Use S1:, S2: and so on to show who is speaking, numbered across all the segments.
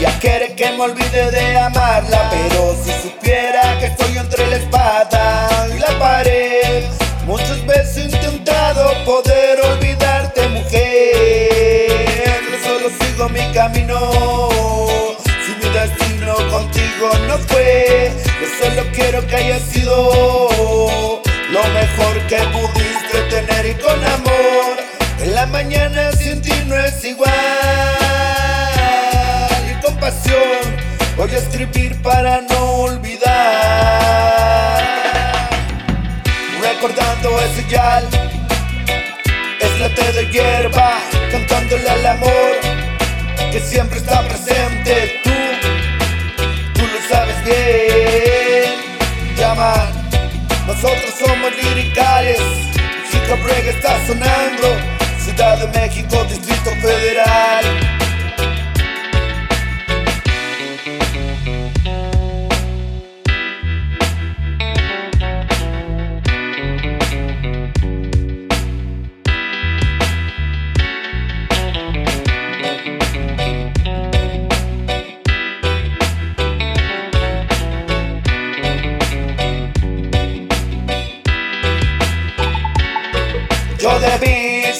S1: Ella quiere que me olvide de amarla, pero si supiera que mi camino, si mi destino contigo no fue, yo solo quiero que haya sido lo mejor que pudiste tener y con amor. En la mañana sin ti no es igual y con pasión voy a escribir para no olvidar. Recordando ese yal, es la té de hierba, cantándole al amor que siempre está presente. Tú, tú lo sabes bien. Llaman, nosotros somos liricales. Hop Reggae está sonando.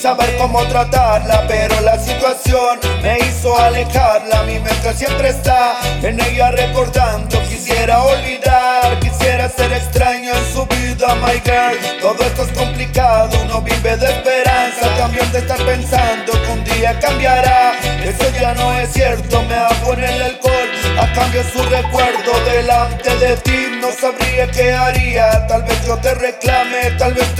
S1: Saber cómo tratarla, pero la situación me hizo alejarla. Mi mente siempre está en ella recordando. Quisiera olvidar, quisiera ser extraño en su vida, my girl. Todo esto es complicado, uno vive de esperanza. También de estar pensando que un día cambiará. Eso ya no es cierto, me hago en el alcohol. A cambio su recuerdo delante de ti no sabría qué haría Tal vez yo te reclame,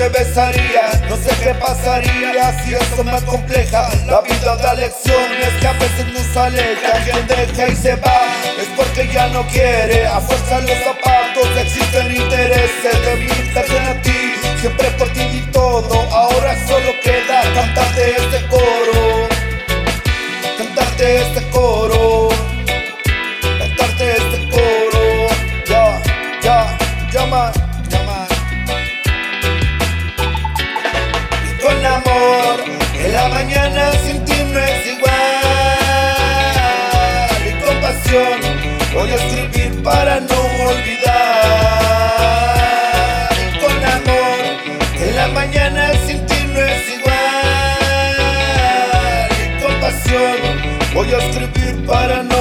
S1: te besaría. No sé qué pasaría si eso me compleja La vida da lecciones que a veces nos aleja Quien deja y se va. Es porque ya no quiere. A fuerza mañana sin ti no es igual. Y con pasión, voy a escribir para no olvidar. Y con amor, en la mañana sin ti no es igual. Y con pasión, voy a escribir para no